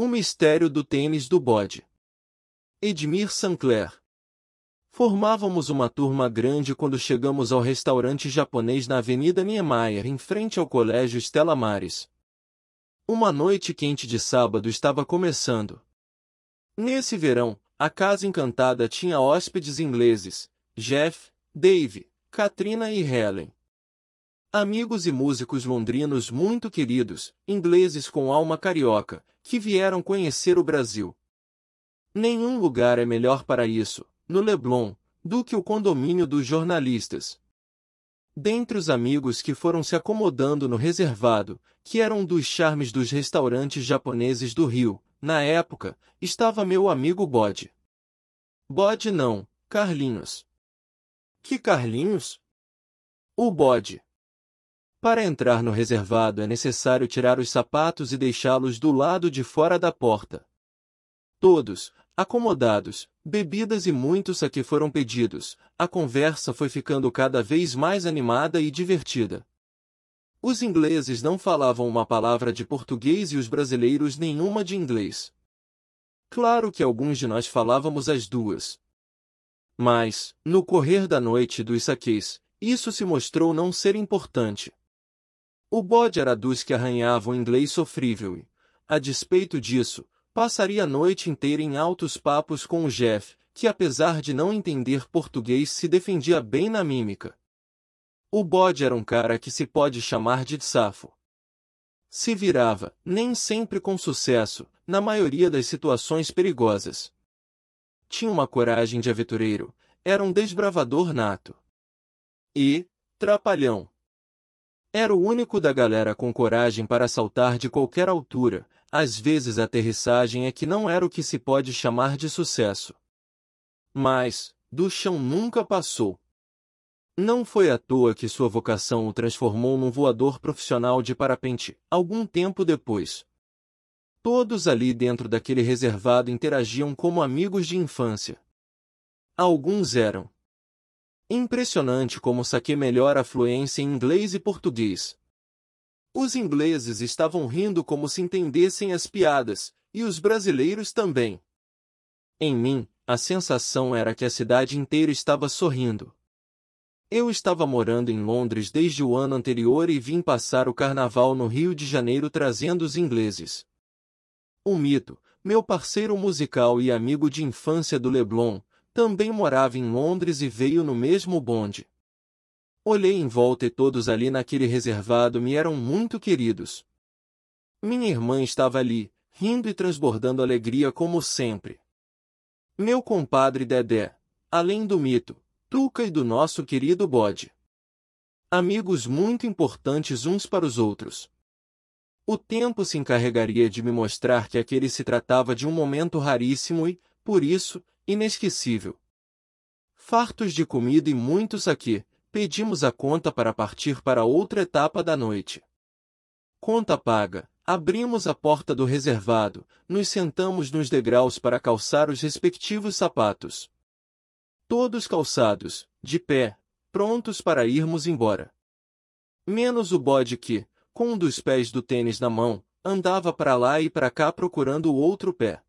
O mistério do tênis do bode. Edmir Sancler. Formávamos uma turma grande quando chegamos ao restaurante japonês na Avenida Niemeyer, em frente ao Colégio Stella Maris. Uma noite quente de sábado estava começando. Nesse verão, a Casa Encantada tinha hóspedes ingleses, Jeff, Dave, Katrina e Helen. Amigos e músicos londrinos muito queridos, ingleses com alma carioca, que vieram conhecer o Brasil. Nenhum lugar é melhor para isso, no Leblon, do que o condomínio dos jornalistas. Dentre os amigos que foram se acomodando no reservado, que era um dos charmes dos restaurantes japoneses do Rio, na época, estava meu amigo Bode. Bode não, Carlinhos. Que Carlinhos? O bode. Para entrar no reservado é necessário tirar os sapatos e deixá-los do lado de fora da porta. Todos, acomodados, bebidas e muitos aqui foram pedidos, a conversa foi ficando cada vez mais animada e divertida. Os ingleses não falavam uma palavra de português e os brasileiros nenhuma de inglês. Claro que alguns de nós falávamos as duas. Mas, no correr da noite dos saques, isso se mostrou não ser importante. O bode era dos que arranhavam inglês sofrível e, a despeito disso, passaria a noite inteira em altos papos com o Jeff, que apesar de não entender português se defendia bem na mímica. O bode era um cara que se pode chamar de safo. Se virava, nem sempre com sucesso, na maioria das situações perigosas. Tinha uma coragem de aventureiro, era um desbravador nato. E, trapalhão, era o único da galera com coragem para saltar de qualquer altura, às vezes a aterrissagem é que não era o que se pode chamar de sucesso. Mas, do chão nunca passou. Não foi à toa que sua vocação o transformou num voador profissional de parapente, algum tempo depois. Todos ali dentro daquele reservado interagiam como amigos de infância. Alguns eram Impressionante como saquei melhor a fluência em inglês e português. Os ingleses estavam rindo como se entendessem as piadas, e os brasileiros também. Em mim, a sensação era que a cidade inteira estava sorrindo. Eu estava morando em Londres desde o ano anterior e vim passar o carnaval no Rio de Janeiro trazendo os ingleses. O mito, meu parceiro musical e amigo de infância do Leblon, também morava em Londres e veio no mesmo bonde. Olhei em volta e todos ali naquele reservado me eram muito queridos. Minha irmã estava ali, rindo e transbordando alegria como sempre. Meu compadre Dedé, além do mito, Tuca e do nosso querido bode. Amigos muito importantes uns para os outros. O tempo se encarregaria de me mostrar que aquele se tratava de um momento raríssimo e, por isso, inesquecível. Fartos de comida e muitos aqui, pedimos a conta para partir para outra etapa da noite. Conta paga, abrimos a porta do reservado, nos sentamos nos degraus para calçar os respectivos sapatos. Todos calçados, de pé, prontos para irmos embora. Menos o bode que, com um dos pés do tênis na mão, andava para lá e para cá procurando o outro pé.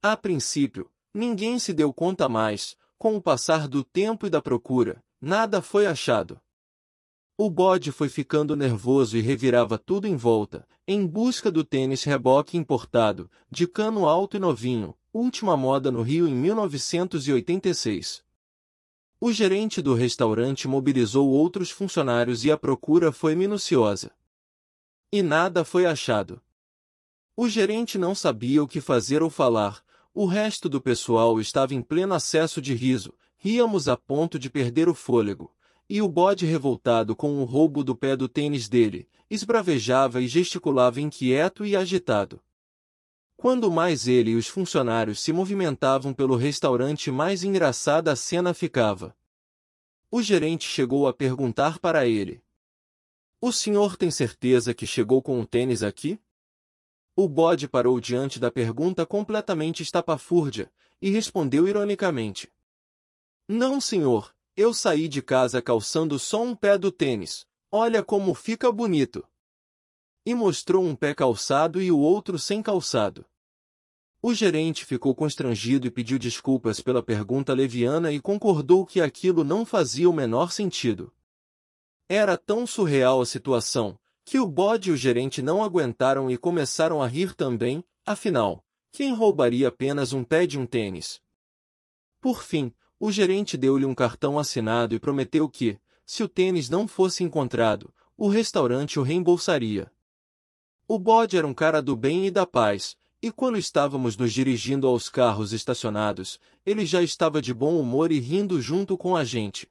A princípio, Ninguém se deu conta mais, com o passar do tempo e da procura, nada foi achado. O bode foi ficando nervoso e revirava tudo em volta, em busca do tênis reboque importado, de cano alto e novinho, última moda no Rio em 1986. O gerente do restaurante mobilizou outros funcionários e a procura foi minuciosa. E nada foi achado. O gerente não sabia o que fazer ou falar, o resto do pessoal estava em pleno acesso de riso, ríamos a ponto de perder o fôlego, e o bode revoltado com o roubo do pé do tênis dele, esbravejava e gesticulava inquieto e agitado. Quando mais ele e os funcionários se movimentavam pelo restaurante, mais engraçada a cena ficava. O gerente chegou a perguntar para ele: O senhor tem certeza que chegou com o tênis aqui? O bode parou diante da pergunta completamente estapafúrdia, e respondeu ironicamente. Não, senhor, eu saí de casa calçando só um pé do tênis, olha como fica bonito. E mostrou um pé calçado e o outro sem calçado. O gerente ficou constrangido e pediu desculpas pela pergunta leviana e concordou que aquilo não fazia o menor sentido. Era tão surreal a situação, que o bode e o gerente não aguentaram e começaram a rir também, afinal, quem roubaria apenas um pé de um tênis? Por fim, o gerente deu-lhe um cartão assinado e prometeu que, se o tênis não fosse encontrado, o restaurante o reembolsaria. O bode era um cara do bem e da paz, e quando estávamos nos dirigindo aos carros estacionados, ele já estava de bom humor e rindo junto com a gente.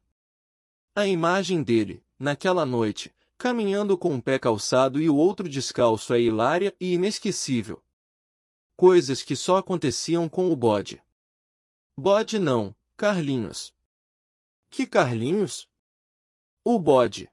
A imagem dele, naquela noite, caminhando com um pé calçado e o outro descalço é hilária e inesquecível. Coisas que só aconteciam com o bode. Bode não, Carlinhos. Que Carlinhos? O bode.